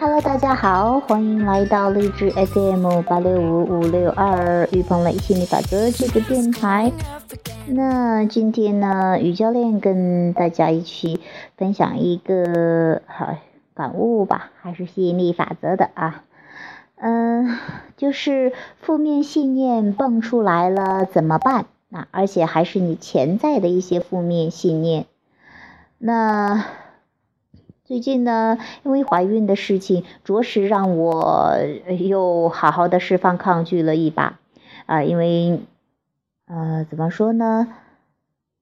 Hello，大家好，欢迎来到励志 FM 八六五五六二于鹏磊心理法则这个电台。那今天呢，于教练跟大家一起分享一个好感悟吧，还是吸引力法则的啊。嗯，就是负面信念蹦出来了怎么办？那而且还是你潜在的一些负面信念。那。最近呢，因为怀孕的事情，着实让我又好好的释放抗拒了一把，啊，因为，呃，怎么说呢？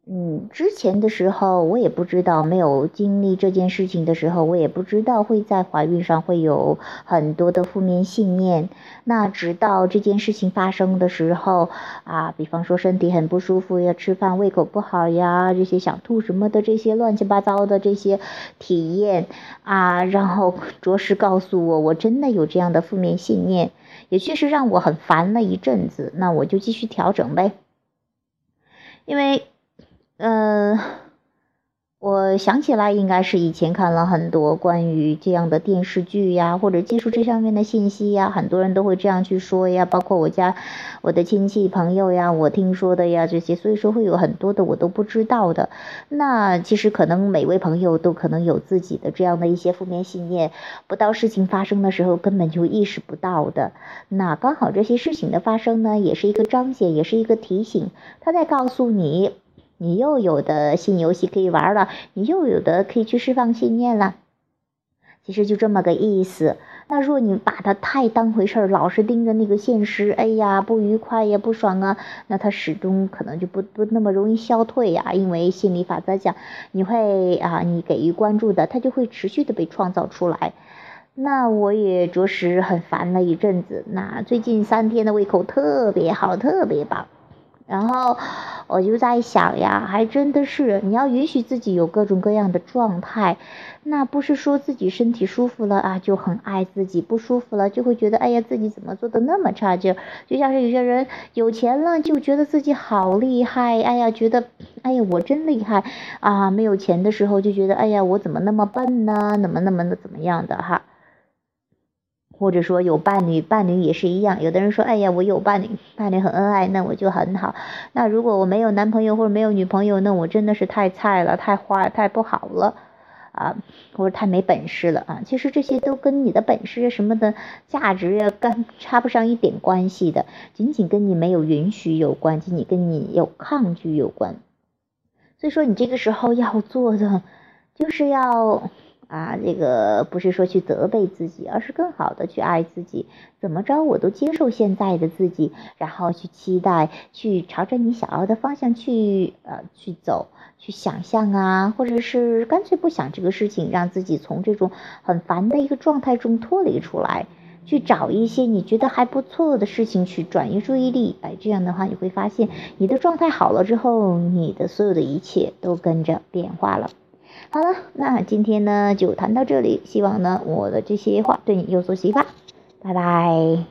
嗯，之前的时候我也不知道，没有经历这件事情的时候，我也不知道会在怀孕上会有很多的负面信念。那直到这件事情发生的时候，啊，比方说身体很不舒服呀，吃饭胃口不好呀，这些想吐什么的这些乱七八糟的这些体验啊，然后着实告诉我，我真的有这样的负面信念，也确实让我很烦了一阵子。那我就继续调整呗，因为。嗯，我想起来，应该是以前看了很多关于这样的电视剧呀，或者接触这上面的信息呀，很多人都会这样去说呀，包括我家我的亲戚朋友呀，我听说的呀这些，所以说会有很多的我都不知道的。那其实可能每位朋友都可能有自己的这样的一些负面信念，不到事情发生的时候根本就意识不到的。那刚好这些事情的发生呢，也是一个彰显，也是一个提醒，他在告诉你。你又有的新游戏可以玩了，你又有的可以去释放信念了，其实就这么个意思。那如果你把它太当回事儿，老是盯着那个现实，哎呀，不愉快呀，不爽啊，那它始终可能就不不那么容易消退呀。因为心理法则讲，你会啊，你给予关注的，它就会持续的被创造出来。那我也着实很烦了一阵子。那最近三天的胃口特别好，特别棒。然后我就在想呀，还真的是你要允许自己有各种各样的状态，那不是说自己身体舒服了啊就很爱自己，不舒服了就会觉得哎呀自己怎么做的那么差劲，就像是有些人有钱了就觉得自己好厉害，哎呀觉得哎呀我真厉害啊，没有钱的时候就觉得哎呀我怎么那么笨呢，怎么那么的怎么样的哈。或者说有伴侣，伴侣也是一样。有的人说：“哎呀，我有伴侣，伴侣很恩爱，那我就很好。”那如果我没有男朋友或者没有女朋友，那我真的是太菜了，太坏，太不好了啊，或者太没本事了啊。其实这些都跟你的本事什么的价值呀，跟插不上一点关系的，仅仅跟你没有允许有关，仅仅跟你有抗拒有关。所以说，你这个时候要做的，就是要。啊，这个不是说去责备自己，而是更好的去爱自己。怎么着，我都接受现在的自己，然后去期待，去朝着你想要的方向去呃去走，去想象啊，或者是干脆不想这个事情，让自己从这种很烦的一个状态中脱离出来，去找一些你觉得还不错的事情去转移注意力。哎，这样的话你会发现，你的状态好了之后，你的所有的一切都跟着变化了。好了，那今天呢就谈到这里，希望呢我的这些话对你有所启发，拜拜。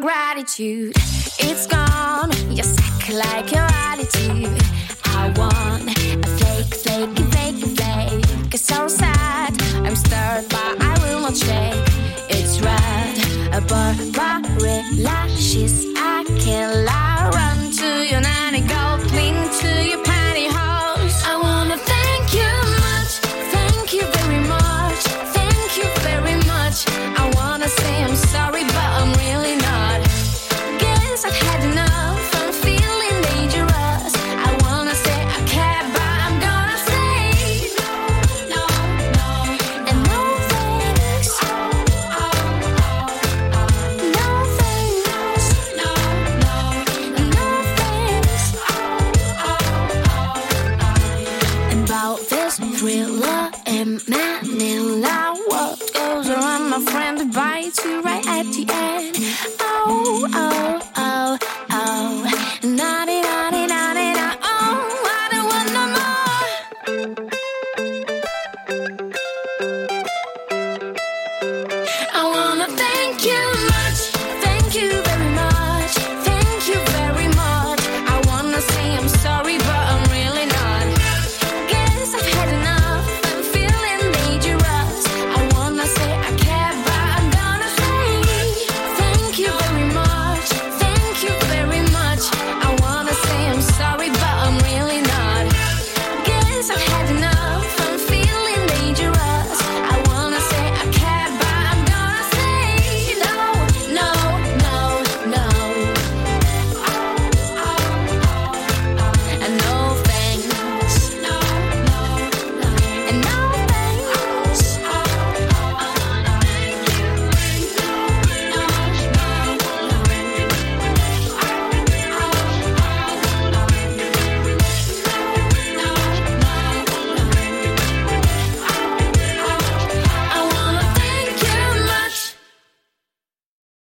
Gratitude. It's gone. You're sick like your attitude. I want a fake, fake, fake, fake. It's so sad. I'm stirred, but I will not shake. It's red, a Barbara She's thriller in Manila. What goes around, my friend, bites you right at the end. Oh, oh, oh, oh. Naughty, naughty, naughty, naughty. Oh, I don't want no more. I wanna thank you.